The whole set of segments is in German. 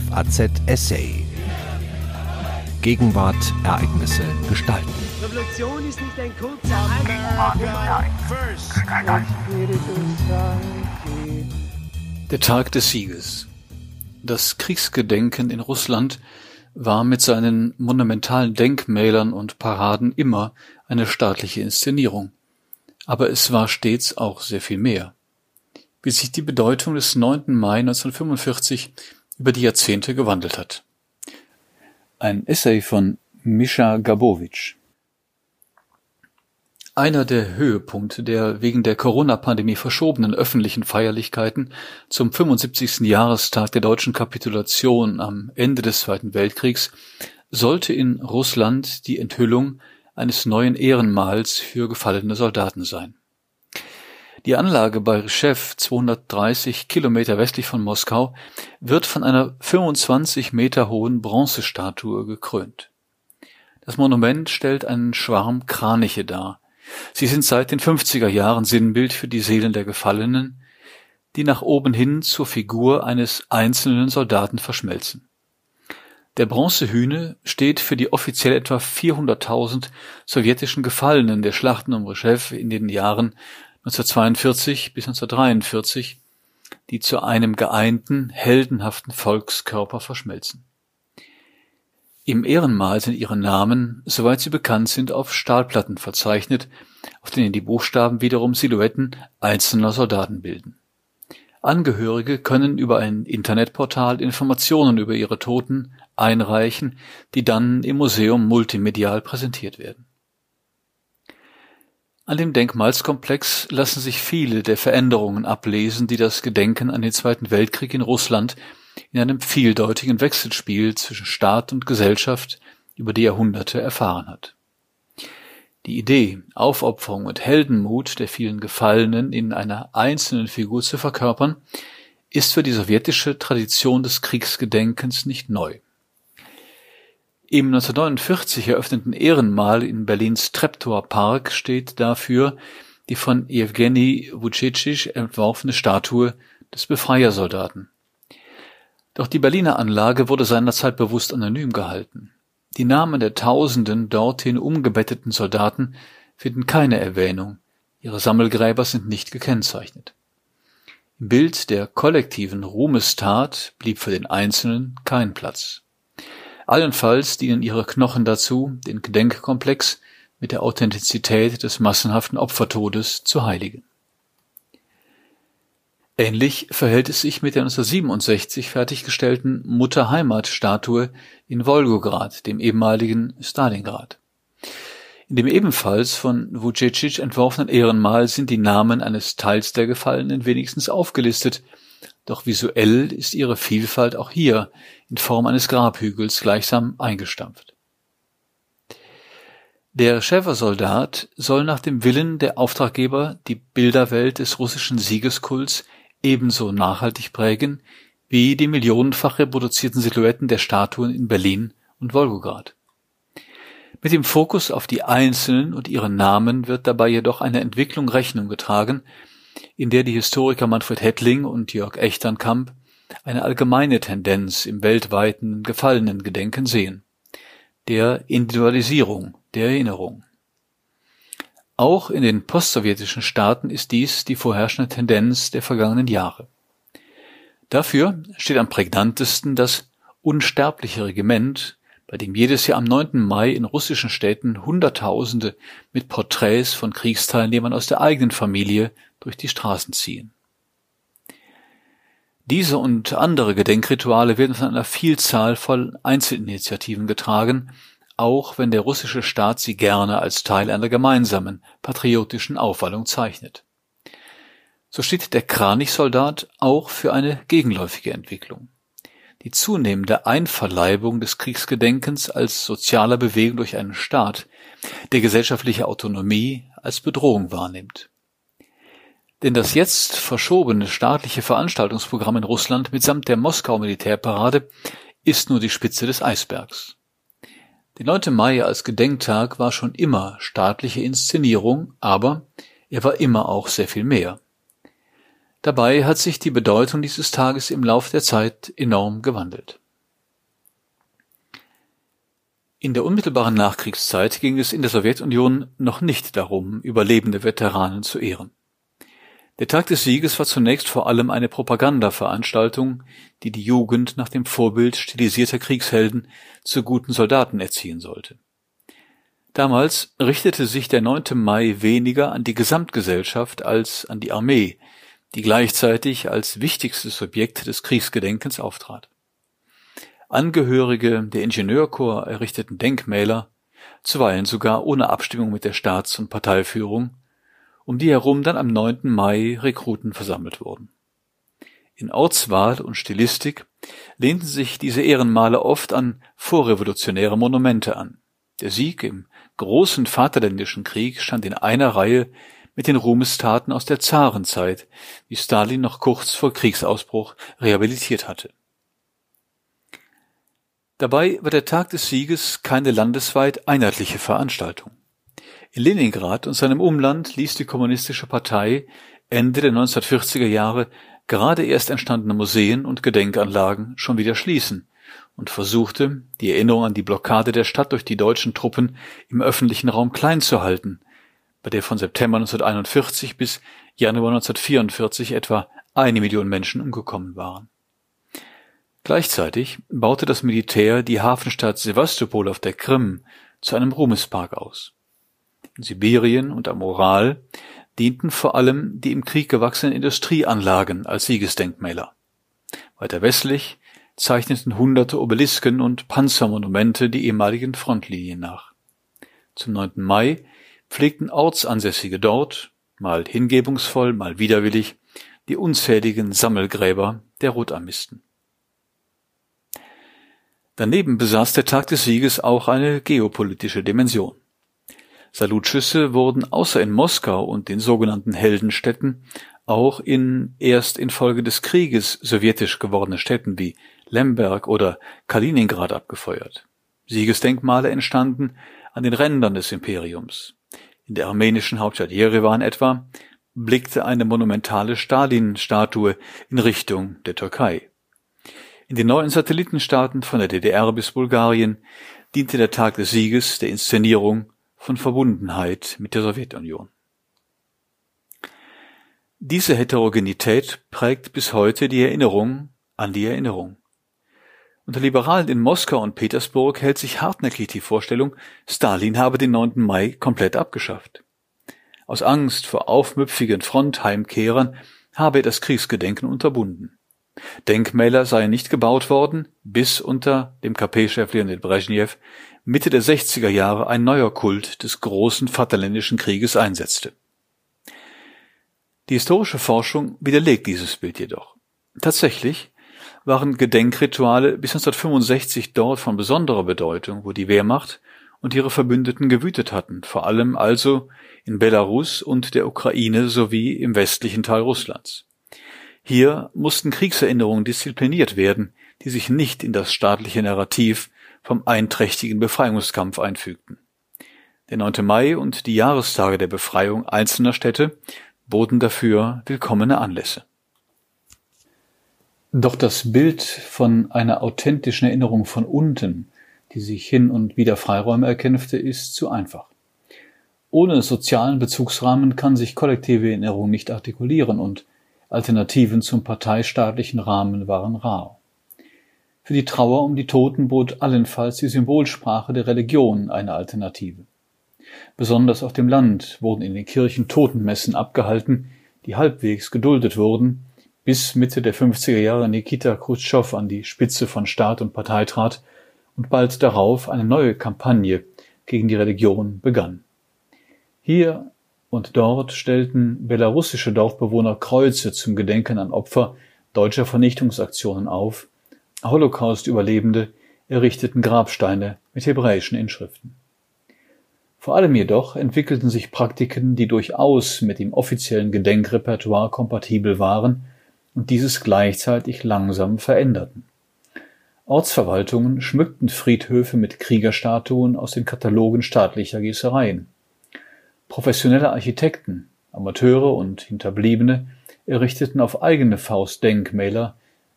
FAZ Essay. Gegenwart, Ereignisse, Gestalten. Revolution ist nicht ein kurzer Der Tag des Sieges. Das Kriegsgedenken in Russland war mit seinen monumentalen Denkmälern und Paraden immer eine staatliche Inszenierung. Aber es war stets auch sehr viel mehr. Wie sich die Bedeutung des 9. Mai 1945 über die Jahrzehnte gewandelt hat. Ein Essay von Mischa Gabowitsch. Einer der Höhepunkte der wegen der Corona-Pandemie verschobenen öffentlichen Feierlichkeiten zum 75. Jahrestag der deutschen Kapitulation am Ende des Zweiten Weltkriegs sollte in Russland die Enthüllung eines neuen Ehrenmals für gefallene Soldaten sein. Die Anlage bei Rschew, 230 Kilometer westlich von Moskau, wird von einer 25 Meter hohen Bronzestatue gekrönt. Das Monument stellt einen Schwarm Kraniche dar. Sie sind seit den 50er Jahren Sinnbild für die Seelen der Gefallenen, die nach oben hin zur Figur eines einzelnen Soldaten verschmelzen. Der Bronzehühne steht für die offiziell etwa 400.000 sowjetischen Gefallenen der Schlachten um Rschew in den Jahren 1942 bis 1943, die zu einem geeinten, heldenhaften Volkskörper verschmelzen. Im Ehrenmal sind ihre Namen, soweit sie bekannt sind, auf Stahlplatten verzeichnet, auf denen die Buchstaben wiederum Silhouetten einzelner Soldaten bilden. Angehörige können über ein Internetportal Informationen über ihre Toten einreichen, die dann im Museum multimedial präsentiert werden. An dem Denkmalskomplex lassen sich viele der Veränderungen ablesen, die das Gedenken an den Zweiten Weltkrieg in Russland in einem vieldeutigen Wechselspiel zwischen Staat und Gesellschaft über die Jahrhunderte erfahren hat. Die Idee, Aufopferung und Heldenmut der vielen Gefallenen in einer einzelnen Figur zu verkörpern, ist für die sowjetische Tradition des Kriegsgedenkens nicht neu. Im 1949 eröffneten Ehrenmal in Berlins Treptower Park steht dafür die von Jewgeni Vucetich entworfene Statue des Befreiersoldaten. Doch die Berliner Anlage wurde seinerzeit bewusst anonym gehalten. Die Namen der tausenden dorthin umgebetteten Soldaten finden keine Erwähnung, ihre Sammelgräber sind nicht gekennzeichnet. Im Bild der kollektiven Ruhmestat blieb für den Einzelnen kein Platz. Allenfalls dienen ihre Knochen dazu, den Gedenkkomplex mit der Authentizität des massenhaften Opfertodes zu heiligen. Ähnlich verhält es sich mit der 1967 fertiggestellten Mutter-Heimat-Statue in Wolgograd, dem ehemaligen Stalingrad. In dem ebenfalls von Vucetich entworfenen Ehrenmal sind die Namen eines Teils der Gefallenen wenigstens aufgelistet, doch visuell ist ihre Vielfalt auch hier in Form eines Grabhügels gleichsam eingestampft. Der Schäfersoldat soll nach dem Willen der Auftraggeber die Bilderwelt des russischen Siegeskults ebenso nachhaltig prägen wie die millionenfach reproduzierten Silhouetten der Statuen in Berlin und Wolgograd. Mit dem Fokus auf die Einzelnen und ihren Namen wird dabei jedoch eine Entwicklung Rechnung getragen, in der die Historiker Manfred Hettling und Jörg Echternkamp eine allgemeine Tendenz im weltweiten Gefallenengedenken sehen, der Individualisierung der Erinnerung. Auch in den postsowjetischen Staaten ist dies die vorherrschende Tendenz der vergangenen Jahre. Dafür steht am prägnantesten das Unsterbliche Regiment, bei dem jedes Jahr am 9. Mai in russischen Städten Hunderttausende mit Porträts von Kriegsteilnehmern aus der eigenen Familie durch die Straßen ziehen. Diese und andere Gedenkrituale werden von einer Vielzahl von Einzelinitiativen getragen, auch wenn der russische Staat sie gerne als Teil einer gemeinsamen patriotischen Aufwallung zeichnet. So steht der Kranichsoldat auch für eine gegenläufige Entwicklung. Die zunehmende Einverleibung des Kriegsgedenkens als sozialer Bewegung durch einen Staat, der gesellschaftliche Autonomie als Bedrohung wahrnimmt. Denn das jetzt verschobene staatliche Veranstaltungsprogramm in Russland mitsamt der Moskau Militärparade ist nur die Spitze des Eisbergs. Der 9. Mai als Gedenktag war schon immer staatliche Inszenierung, aber er war immer auch sehr viel mehr. Dabei hat sich die Bedeutung dieses Tages im Lauf der Zeit enorm gewandelt. In der unmittelbaren Nachkriegszeit ging es in der Sowjetunion noch nicht darum, überlebende Veteranen zu ehren. Der Tag des Sieges war zunächst vor allem eine Propagandaveranstaltung, die die Jugend nach dem Vorbild stilisierter Kriegshelden zu guten Soldaten erziehen sollte. Damals richtete sich der 9. Mai weniger an die Gesamtgesellschaft als an die Armee, die gleichzeitig als wichtigstes Subjekt des Kriegsgedenkens auftrat. Angehörige der Ingenieurkorps errichteten Denkmäler, zuweilen sogar ohne Abstimmung mit der Staats- und Parteiführung, um die herum dann am 9. Mai Rekruten versammelt wurden. In Ortswahl und Stilistik lehnten sich diese Ehrenmale oft an vorrevolutionäre Monumente an. Der Sieg im großen Vaterländischen Krieg stand in einer Reihe mit den Ruhmestaten aus der Zarenzeit, die Stalin noch kurz vor Kriegsausbruch rehabilitiert hatte Dabei war der Tag des Sieges keine landesweit einheitliche Veranstaltung. In Leningrad und seinem Umland ließ die Kommunistische Partei Ende der 1940er Jahre gerade erst entstandene Museen und Gedenkanlagen schon wieder schließen und versuchte, die Erinnerung an die Blockade der Stadt durch die deutschen Truppen im öffentlichen Raum klein zu halten, bei der von September 1941 bis Januar 1944 etwa eine Million Menschen umgekommen waren Gleichzeitig baute das Militär die Hafenstadt Sewastopol auf der Krim zu einem Ruhmespark aus. Sibirien und am Ural dienten vor allem die im Krieg gewachsenen Industrieanlagen als Siegesdenkmäler. Weiter westlich zeichneten hunderte Obelisken und Panzermonumente die ehemaligen Frontlinien nach. Zum 9. Mai pflegten Ortsansässige dort, mal hingebungsvoll, mal widerwillig, die unzähligen Sammelgräber der Rotarmisten. Daneben besaß der Tag des Sieges auch eine geopolitische Dimension. Salutschüsse wurden außer in Moskau und den sogenannten Heldenstädten auch in erst infolge des Krieges sowjetisch gewordene Städten wie Lemberg oder Kaliningrad abgefeuert. Siegesdenkmale entstanden an den Rändern des Imperiums. In der armenischen Hauptstadt Jerewan etwa blickte eine monumentale Stalin-Statue in Richtung der Türkei. In den neuen Satellitenstaaten von der DDR bis Bulgarien diente der Tag des Sieges der Inszenierung von Verbundenheit mit der Sowjetunion. Diese Heterogenität prägt bis heute die Erinnerung an die Erinnerung. Unter Liberalen in Moskau und Petersburg hält sich hartnäckig die Vorstellung, Stalin habe den 9. Mai komplett abgeschafft. Aus Angst vor aufmüpfigen Frontheimkehrern habe er das Kriegsgedenken unterbunden. Denkmäler seien nicht gebaut worden, bis unter dem KP-Chef Leonid Brezhnev Mitte der 60er Jahre ein neuer Kult des großen Vaterländischen Krieges einsetzte. Die historische Forschung widerlegt dieses Bild jedoch. Tatsächlich waren Gedenkrituale bis 1965 dort von besonderer Bedeutung, wo die Wehrmacht und ihre Verbündeten gewütet hatten, vor allem also in Belarus und der Ukraine sowie im westlichen Teil Russlands. Hier mussten Kriegserinnerungen diszipliniert werden, die sich nicht in das staatliche Narrativ vom einträchtigen Befreiungskampf einfügten. Der 9. Mai und die Jahrestage der Befreiung einzelner Städte boten dafür willkommene Anlässe. Doch das Bild von einer authentischen Erinnerung von unten, die sich hin und wieder Freiräume erkämpfte, ist zu einfach. Ohne sozialen Bezugsrahmen kann sich kollektive Erinnerung nicht artikulieren und Alternativen zum parteistaatlichen Rahmen waren rar. Für die Trauer um die Toten bot allenfalls die Symbolsprache der Religion eine Alternative. Besonders auf dem Land wurden in den Kirchen Totenmessen abgehalten, die halbwegs geduldet wurden, bis Mitte der 50er Jahre Nikita Khrushchev an die Spitze von Staat und Partei trat und bald darauf eine neue Kampagne gegen die Religion begann. Hier und dort stellten belarussische Dorfbewohner Kreuze zum Gedenken an Opfer deutscher Vernichtungsaktionen auf, Holocaust-Überlebende errichteten Grabsteine mit hebräischen Inschriften. Vor allem jedoch entwickelten sich Praktiken, die durchaus mit dem offiziellen Gedenkrepertoire kompatibel waren und dieses gleichzeitig langsam veränderten. Ortsverwaltungen schmückten Friedhöfe mit Kriegerstatuen aus den Katalogen staatlicher Gießereien. Professionelle Architekten, Amateure und Hinterbliebene errichteten auf eigene Faust Denkmäler,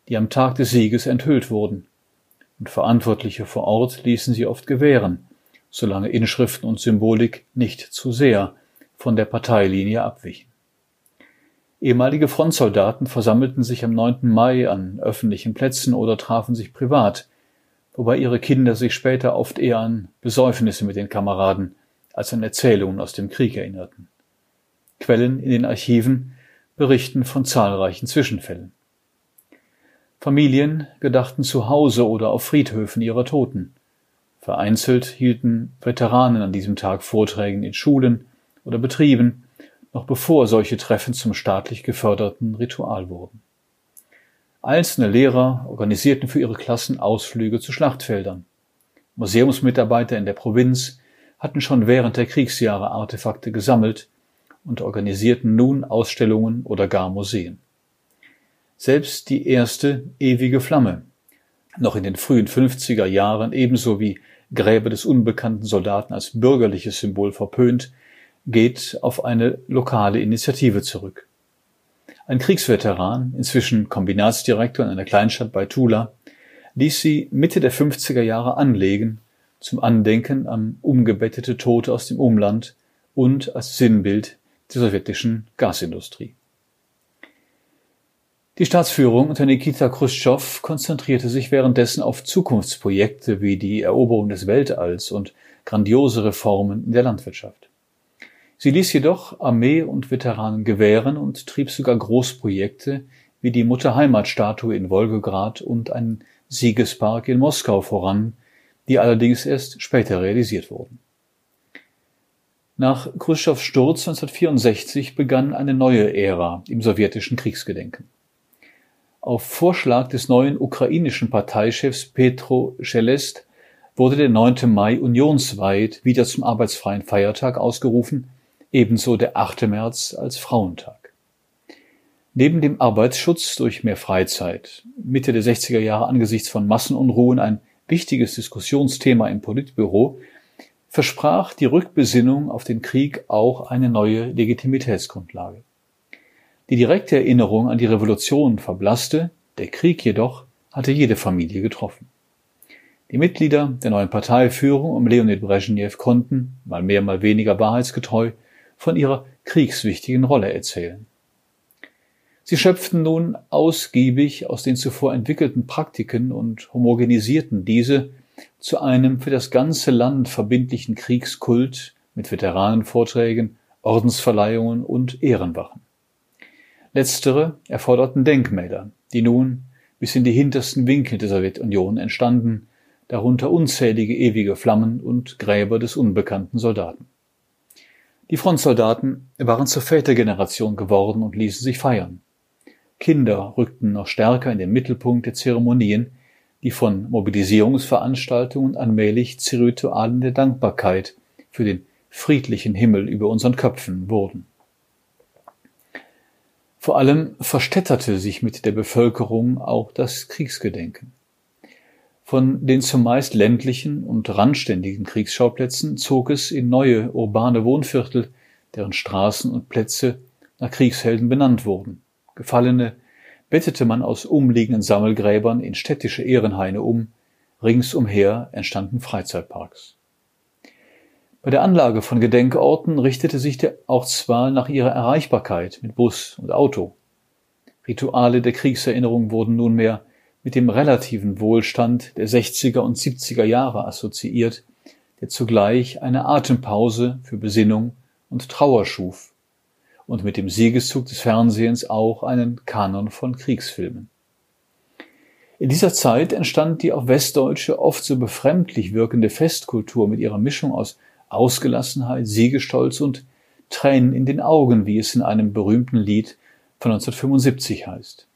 die am Tag des Sieges enthüllt wurden. und Verantwortliche vor Ort ließen sie oft gewähren, solange Inschriften und Symbolik nicht zu sehr von der Parteilinie abwichen. Ehemalige Frontsoldaten versammelten sich am 9. Mai an öffentlichen Plätzen oder trafen sich privat, wobei ihre Kinder sich später oft eher an Besäufnisse mit den Kameraden als an Erzählungen aus dem Krieg erinnerten. Quellen in den Archiven berichten von zahlreichen Zwischenfällen. Familien gedachten zu Hause oder auf Friedhöfen ihrer Toten. Vereinzelt hielten Veteranen an diesem Tag Vorträge in Schulen oder Betrieben, noch bevor solche Treffen zum staatlich geförderten Ritual wurden. Einzelne Lehrer organisierten für ihre Klassen Ausflüge zu Schlachtfeldern. Museumsmitarbeiter in der Provinz hatten schon während der Kriegsjahre Artefakte gesammelt und organisierten nun Ausstellungen oder gar Museen. Selbst die erste ewige Flamme, noch in den frühen 50er Jahren ebenso wie Gräber des unbekannten Soldaten als bürgerliches Symbol verpönt, geht auf eine lokale Initiative zurück. Ein Kriegsveteran, inzwischen Kombinatsdirektor in einer Kleinstadt bei Tula, ließ sie Mitte der 50er Jahre anlegen zum Andenken an umgebettete Tote aus dem Umland und als Sinnbild der sowjetischen Gasindustrie. Die Staatsführung unter Nikita Khrushchev konzentrierte sich währenddessen auf Zukunftsprojekte wie die Eroberung des Weltalls und grandiose Reformen in der Landwirtschaft. Sie ließ jedoch Armee und Veteranen gewähren und trieb sogar Großprojekte wie die Mutterheimatstatue in Wolgograd und einen Siegespark in Moskau voran, die allerdings erst später realisiert wurden. Nach Khrushchevs Sturz 1964 begann eine neue Ära im sowjetischen Kriegsgedenken. Auf Vorschlag des neuen ukrainischen Parteichefs Petro Chelest wurde der 9. Mai unionsweit wieder zum arbeitsfreien Feiertag ausgerufen ebenso der 8. März als Frauentag. Neben dem Arbeitsschutz durch mehr Freizeit, Mitte der 60er Jahre angesichts von Massenunruhen ein wichtiges Diskussionsthema im Politbüro, versprach die Rückbesinnung auf den Krieg auch eine neue Legitimitätsgrundlage. Die direkte Erinnerung an die Revolution verblasste, der Krieg jedoch hatte jede Familie getroffen. Die Mitglieder der neuen Parteiführung um Leonid Brezhnev konnten, mal mehr, mal weniger wahrheitsgetreu, von ihrer kriegswichtigen Rolle erzählen. Sie schöpften nun ausgiebig aus den zuvor entwickelten Praktiken und homogenisierten diese zu einem für das ganze Land verbindlichen Kriegskult mit Veteranenvorträgen, Ordensverleihungen und Ehrenwachen. Letztere erforderten Denkmäler, die nun bis in die hintersten Winkel der Sowjetunion entstanden, darunter unzählige ewige Flammen und Gräber des unbekannten Soldaten. Die Frontsoldaten waren zur Vätergeneration geworden und ließen sich feiern. Kinder rückten noch stärker in den Mittelpunkt der Zeremonien, die von Mobilisierungsveranstaltungen allmählich zu Ritualen der Dankbarkeit für den friedlichen Himmel über unseren Köpfen wurden. Vor allem verstädterte sich mit der Bevölkerung auch das Kriegsgedenken. Von den zumeist ländlichen und randständigen Kriegsschauplätzen zog es in neue urbane Wohnviertel, deren Straßen und Plätze nach Kriegshelden benannt wurden. Gefallene bettete man aus umliegenden Sammelgräbern in städtische Ehrenhaine um, ringsumher entstanden Freizeitparks. Bei der Anlage von Gedenkorten richtete sich der Ortswahl nach ihrer Erreichbarkeit mit Bus und Auto. Rituale der Kriegserinnerung wurden nunmehr mit dem relativen Wohlstand der 60er und 70er Jahre assoziiert, der zugleich eine Atempause für Besinnung und Trauer schuf und mit dem Siegeszug des Fernsehens auch einen Kanon von Kriegsfilmen. In dieser Zeit entstand die auf Westdeutsche oft so befremdlich wirkende Festkultur mit ihrer Mischung aus Ausgelassenheit, Siegestolz und Tränen in den Augen, wie es in einem berühmten Lied von 1975 heißt.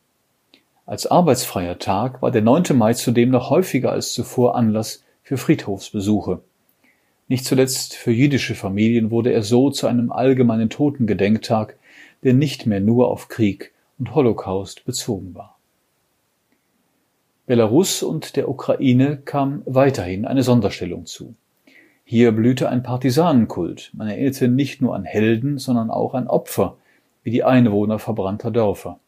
Als arbeitsfreier Tag war der 9. Mai zudem noch häufiger als zuvor Anlass für Friedhofsbesuche. Nicht zuletzt für jüdische Familien wurde er so zu einem allgemeinen Totengedenktag, der nicht mehr nur auf Krieg und Holocaust bezogen war. Belarus und der Ukraine kam weiterhin eine Sonderstellung zu. Hier blühte ein Partisanenkult. Man erinnerte nicht nur an Helden, sondern auch an Opfer, wie die Einwohner verbrannter Dörfer.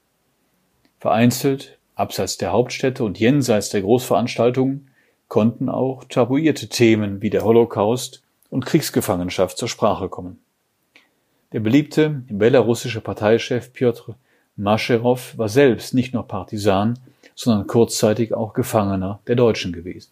Vereinzelt, abseits der Hauptstädte und jenseits der Großveranstaltungen, konnten auch tabuierte Themen wie der Holocaust und Kriegsgefangenschaft zur Sprache kommen. Der beliebte belarussische Parteichef Piotr Mascherow war selbst nicht nur Partisan, sondern kurzzeitig auch Gefangener der Deutschen gewesen.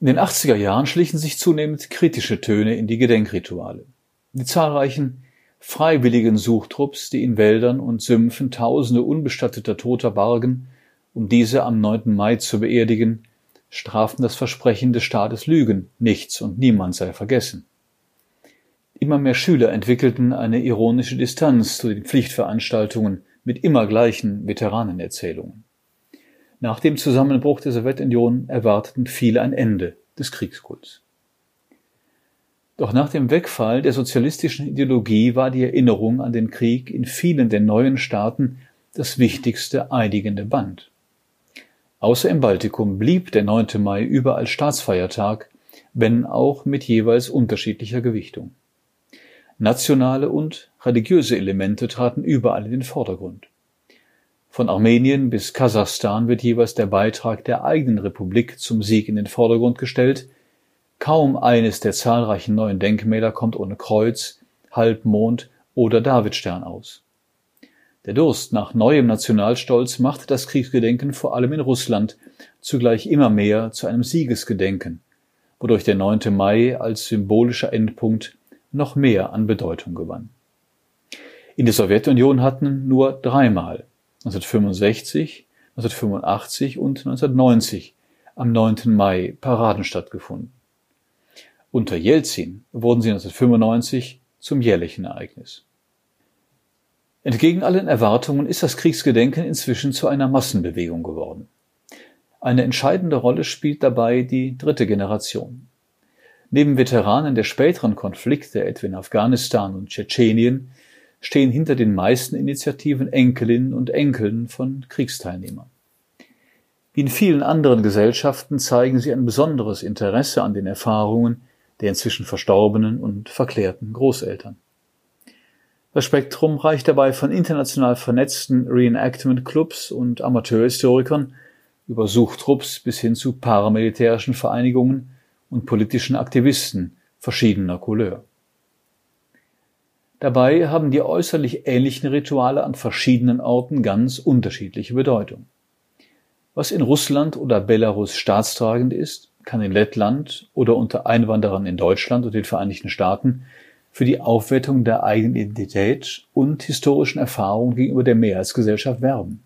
In den 80er Jahren schlichen sich zunehmend kritische Töne in die Gedenkrituale. Die zahlreichen freiwilligen Suchtrupps, die in Wäldern und Sümpfen tausende unbestatteter Toter bargen, um diese am 9. Mai zu beerdigen, straften das Versprechen des Staates Lügen, nichts und niemand sei vergessen. Immer mehr Schüler entwickelten eine ironische Distanz zu den Pflichtveranstaltungen mit immer gleichen Veteranenerzählungen. Nach dem Zusammenbruch der Sowjetunion erwarteten viele ein Ende des Kriegskults. Doch nach dem Wegfall der sozialistischen Ideologie war die Erinnerung an den Krieg in vielen der neuen Staaten das wichtigste einigende Band. Außer im Baltikum blieb der 9. Mai überall Staatsfeiertag, wenn auch mit jeweils unterschiedlicher Gewichtung. Nationale und religiöse Elemente traten überall in den Vordergrund. Von Armenien bis Kasachstan wird jeweils der Beitrag der eigenen Republik zum Sieg in den Vordergrund gestellt, Kaum eines der zahlreichen neuen Denkmäler kommt ohne Kreuz, Halbmond oder Davidstern aus. Der Durst nach neuem Nationalstolz macht das Kriegsgedenken vor allem in Russland zugleich immer mehr zu einem Siegesgedenken, wodurch der 9. Mai als symbolischer Endpunkt noch mehr an Bedeutung gewann. In der Sowjetunion hatten nur dreimal 1965, 1985 und 1990 am 9. Mai Paraden stattgefunden. Unter Jelzin wurden sie 1995 zum jährlichen Ereignis. Entgegen allen Erwartungen ist das Kriegsgedenken inzwischen zu einer Massenbewegung geworden. Eine entscheidende Rolle spielt dabei die dritte Generation. Neben Veteranen der späteren Konflikte, etwa in Afghanistan und Tschetschenien, stehen hinter den meisten Initiativen Enkelinnen und Enkeln von Kriegsteilnehmern. Wie in vielen anderen Gesellschaften zeigen sie ein besonderes Interesse an den Erfahrungen, der inzwischen verstorbenen und verklärten Großeltern. Das Spektrum reicht dabei von international vernetzten Reenactment-Clubs und Amateurhistorikern über Suchtrupps bis hin zu paramilitärischen Vereinigungen und politischen Aktivisten verschiedener Couleur. Dabei haben die äußerlich ähnlichen Rituale an verschiedenen Orten ganz unterschiedliche Bedeutung. Was in Russland oder Belarus staatstragend ist, kann in Lettland oder unter Einwanderern in Deutschland und den Vereinigten Staaten für die Aufwertung der eigenen Identität und historischen Erfahrungen gegenüber der Mehrheitsgesellschaft werben.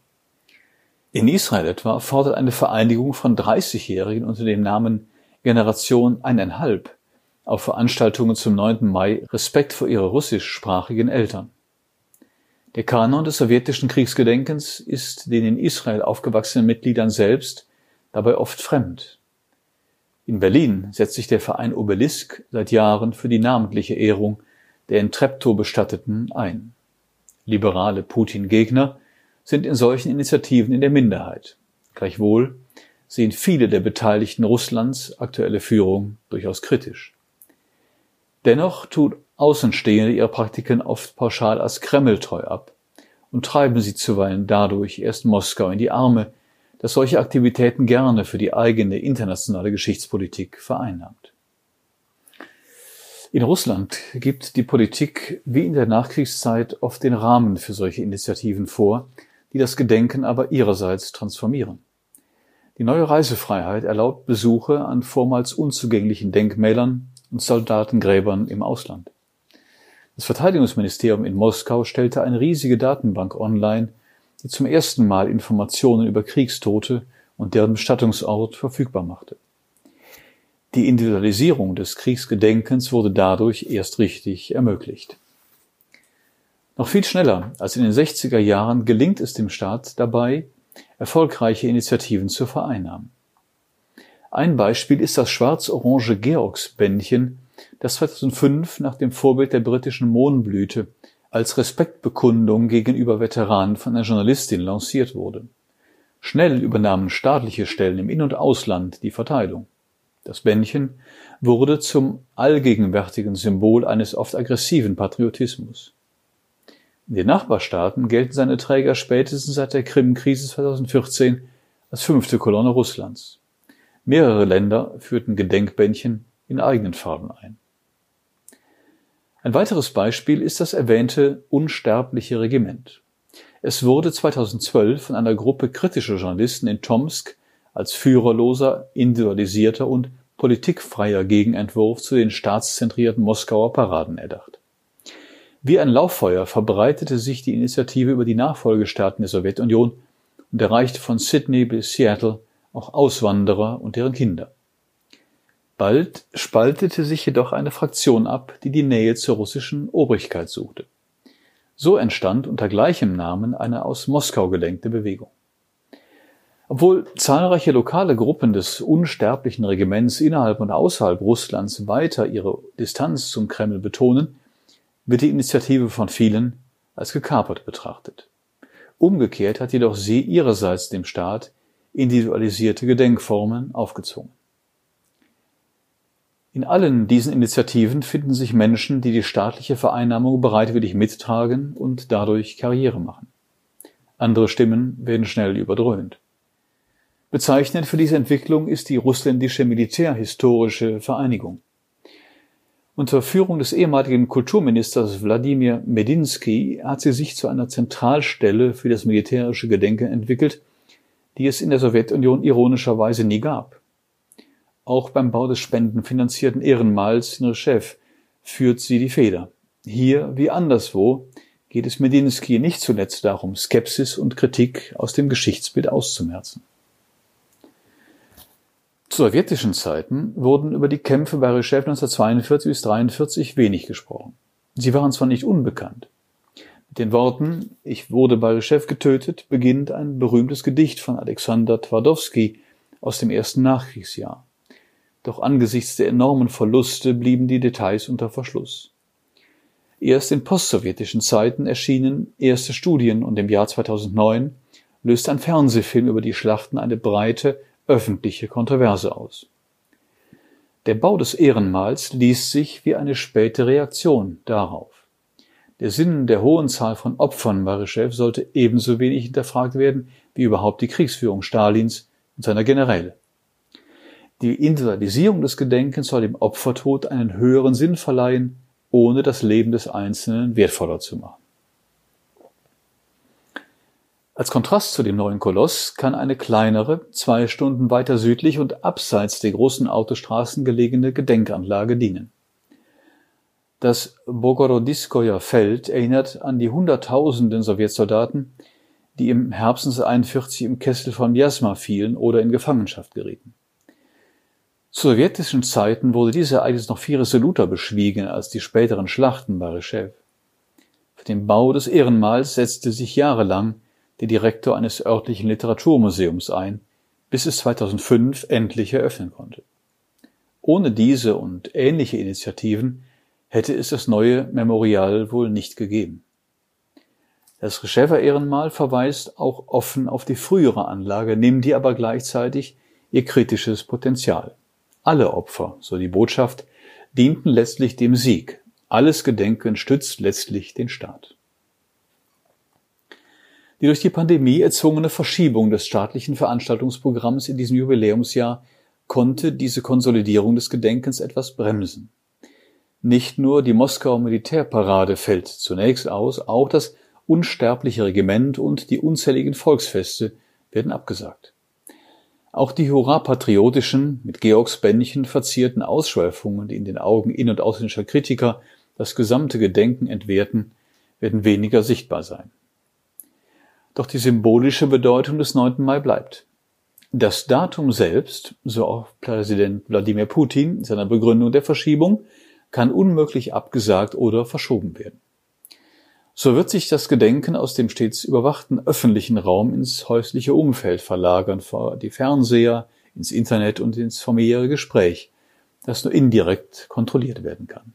In Israel etwa fordert eine Vereinigung von 30-Jährigen unter dem Namen Generation eineinhalb auf Veranstaltungen zum 9. Mai Respekt vor ihre russischsprachigen Eltern. Der Kanon des sowjetischen Kriegsgedenkens ist den in Israel aufgewachsenen Mitgliedern selbst dabei oft fremd. In Berlin setzt sich der Verein Obelisk seit Jahren für die namentliche Ehrung der in Treptow Bestatteten ein. Liberale Putin-Gegner sind in solchen Initiativen in der Minderheit. Gleichwohl sehen viele der Beteiligten Russlands aktuelle Führung durchaus kritisch. Dennoch tut Außenstehende ihre Praktiken oft pauschal als kremltreu ab und treiben sie zuweilen dadurch erst Moskau in die Arme, das solche Aktivitäten gerne für die eigene internationale Geschichtspolitik vereinnahmt. In Russland gibt die Politik wie in der Nachkriegszeit oft den Rahmen für solche Initiativen vor, die das Gedenken aber ihrerseits transformieren. Die neue Reisefreiheit erlaubt Besuche an vormals unzugänglichen Denkmälern und Soldatengräbern im Ausland. Das Verteidigungsministerium in Moskau stellte eine riesige Datenbank online die zum ersten Mal Informationen über Kriegstote und deren Bestattungsort verfügbar machte. Die Individualisierung des Kriegsgedenkens wurde dadurch erst richtig ermöglicht. Noch viel schneller als in den 60er Jahren gelingt es dem Staat dabei, erfolgreiche Initiativen zu vereinnahmen. Ein Beispiel ist das schwarz-orange Georgsbändchen, das 2005 nach dem Vorbild der britischen Mohnblüte als Respektbekundung gegenüber Veteranen von einer Journalistin lanciert wurde. Schnell übernahmen staatliche Stellen im In- und Ausland die Verteilung. Das Bändchen wurde zum allgegenwärtigen Symbol eines oft aggressiven Patriotismus. In den Nachbarstaaten gelten seine Träger spätestens seit der Krim-Krise 2014 als fünfte Kolonne Russlands. Mehrere Länder führten Gedenkbändchen in eigenen Farben ein. Ein weiteres Beispiel ist das erwähnte Unsterbliche Regiment. Es wurde 2012 von einer Gruppe kritischer Journalisten in Tomsk als führerloser, individualisierter und politikfreier Gegenentwurf zu den staatszentrierten Moskauer Paraden erdacht. Wie ein Lauffeuer verbreitete sich die Initiative über die Nachfolgestaaten der Sowjetunion und erreichte von Sydney bis Seattle auch Auswanderer und deren Kinder. Bald spaltete sich jedoch eine Fraktion ab, die die Nähe zur russischen Obrigkeit suchte. So entstand unter gleichem Namen eine aus Moskau gelenkte Bewegung. Obwohl zahlreiche lokale Gruppen des unsterblichen Regiments innerhalb und außerhalb Russlands weiter ihre Distanz zum Kreml betonen, wird die Initiative von vielen als gekapert betrachtet. Umgekehrt hat jedoch sie ihrerseits dem Staat individualisierte Gedenkformen aufgezwungen. In allen diesen Initiativen finden sich Menschen, die die staatliche Vereinnahmung bereitwillig mittragen und dadurch Karriere machen. Andere Stimmen werden schnell überdröhnt. Bezeichnend für diese Entwicklung ist die russländische Militärhistorische Vereinigung. Unter Führung des ehemaligen Kulturministers Wladimir Medinsky hat sie sich zu einer Zentralstelle für das militärische Gedenken entwickelt, die es in der Sowjetunion ironischerweise nie gab. Auch beim Bau des spendenfinanzierten Ehrenmals in Rschew führt sie die Feder. Hier wie anderswo geht es Medinsky nicht zuletzt darum, Skepsis und Kritik aus dem Geschichtsbild auszumerzen. Zu sowjetischen Zeiten wurden über die Kämpfe bei Rschew 1942 bis 1943 wenig gesprochen. Sie waren zwar nicht unbekannt. Mit den Worten Ich wurde bei Rschew getötet beginnt ein berühmtes Gedicht von Alexander Twardowski aus dem ersten Nachkriegsjahr. Doch angesichts der enormen Verluste blieben die Details unter Verschluss. Erst in postsowjetischen Zeiten erschienen erste Studien und im Jahr 2009 löste ein Fernsehfilm über die Schlachten eine breite öffentliche Kontroverse aus. Der Bau des Ehrenmals liest sich wie eine späte Reaktion darauf. Der Sinn der hohen Zahl von Opfern Marischew sollte ebenso wenig hinterfragt werden wie überhaupt die Kriegsführung Stalins und seiner Generäle. Die Individualisierung des Gedenkens soll dem Opfertod einen höheren Sinn verleihen, ohne das Leben des Einzelnen wertvoller zu machen. Als Kontrast zu dem neuen Koloss kann eine kleinere, zwei Stunden weiter südlich und abseits der großen Autostraßen gelegene Gedenkanlage dienen. Das Bogorodiskoyer Feld erinnert an die Hunderttausenden Sowjetsoldaten, die im Herbst 1941 im Kessel von Miasma fielen oder in Gefangenschaft gerieten. Zu sowjetischen Zeiten wurde dieses Ereignis noch viel resoluter beschwiegen als die späteren Schlachten bei Rschew. Für den Bau des Ehrenmals setzte sich jahrelang der Direktor eines örtlichen Literaturmuseums ein, bis es 2005 endlich eröffnen konnte. Ohne diese und ähnliche Initiativen hätte es das neue Memorial wohl nicht gegeben. Das Reschewer Ehrenmal verweist auch offen auf die frühere Anlage, nimmt die aber gleichzeitig ihr kritisches Potenzial. Alle Opfer, so die Botschaft, dienten letztlich dem Sieg. Alles Gedenken stützt letztlich den Staat. Die durch die Pandemie erzwungene Verschiebung des staatlichen Veranstaltungsprogramms in diesem Jubiläumsjahr konnte diese Konsolidierung des Gedenkens etwas bremsen. Nicht nur die Moskauer Militärparade fällt zunächst aus, auch das unsterbliche Regiment und die unzähligen Volksfeste werden abgesagt. Auch die hurra-patriotischen, mit Georgs Bändchen verzierten Ausschweifungen, die in den Augen in- und ausländischer Kritiker das gesamte Gedenken entwerten, werden weniger sichtbar sein. Doch die symbolische Bedeutung des 9. Mai bleibt. Das Datum selbst, so auch Präsident Wladimir Putin in seiner Begründung der Verschiebung, kann unmöglich abgesagt oder verschoben werden. So wird sich das Gedenken aus dem stets überwachten öffentlichen Raum ins häusliche Umfeld verlagern, vor die Fernseher, ins Internet und ins familiäre Gespräch, das nur indirekt kontrolliert werden kann.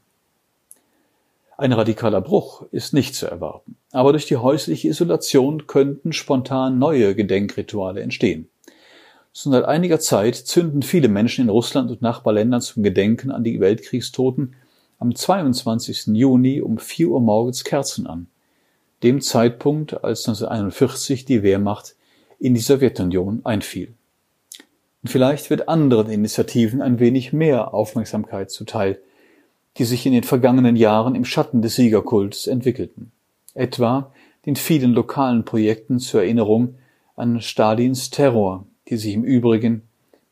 Ein radikaler Bruch ist nicht zu erwarten, aber durch die häusliche Isolation könnten spontan neue Gedenkrituale entstehen. Schon seit einiger Zeit zünden viele Menschen in Russland und Nachbarländern zum Gedenken an die Weltkriegstoten am 22. Juni um 4 Uhr morgens Kerzen an dem Zeitpunkt, als 1941 die Wehrmacht in die Sowjetunion einfiel. Und vielleicht wird anderen Initiativen ein wenig mehr Aufmerksamkeit zuteil, die sich in den vergangenen Jahren im Schatten des Siegerkults entwickelten. Etwa den vielen lokalen Projekten zur Erinnerung an Stalins Terror, die sich im Übrigen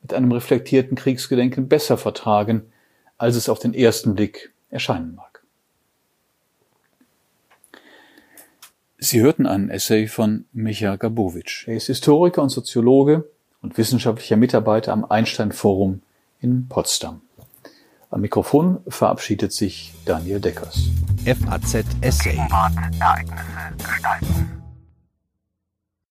mit einem reflektierten Kriegsgedenken besser vertragen, als es auf den ersten Blick erscheinen mag. Sie hörten einen Essay von Micha Gabowitsch. Er ist Historiker und Soziologe und wissenschaftlicher Mitarbeiter am Einstein Forum in Potsdam. Am Mikrofon verabschiedet sich Daniel Deckers. FAZ Essay. Ereignisse gestalten.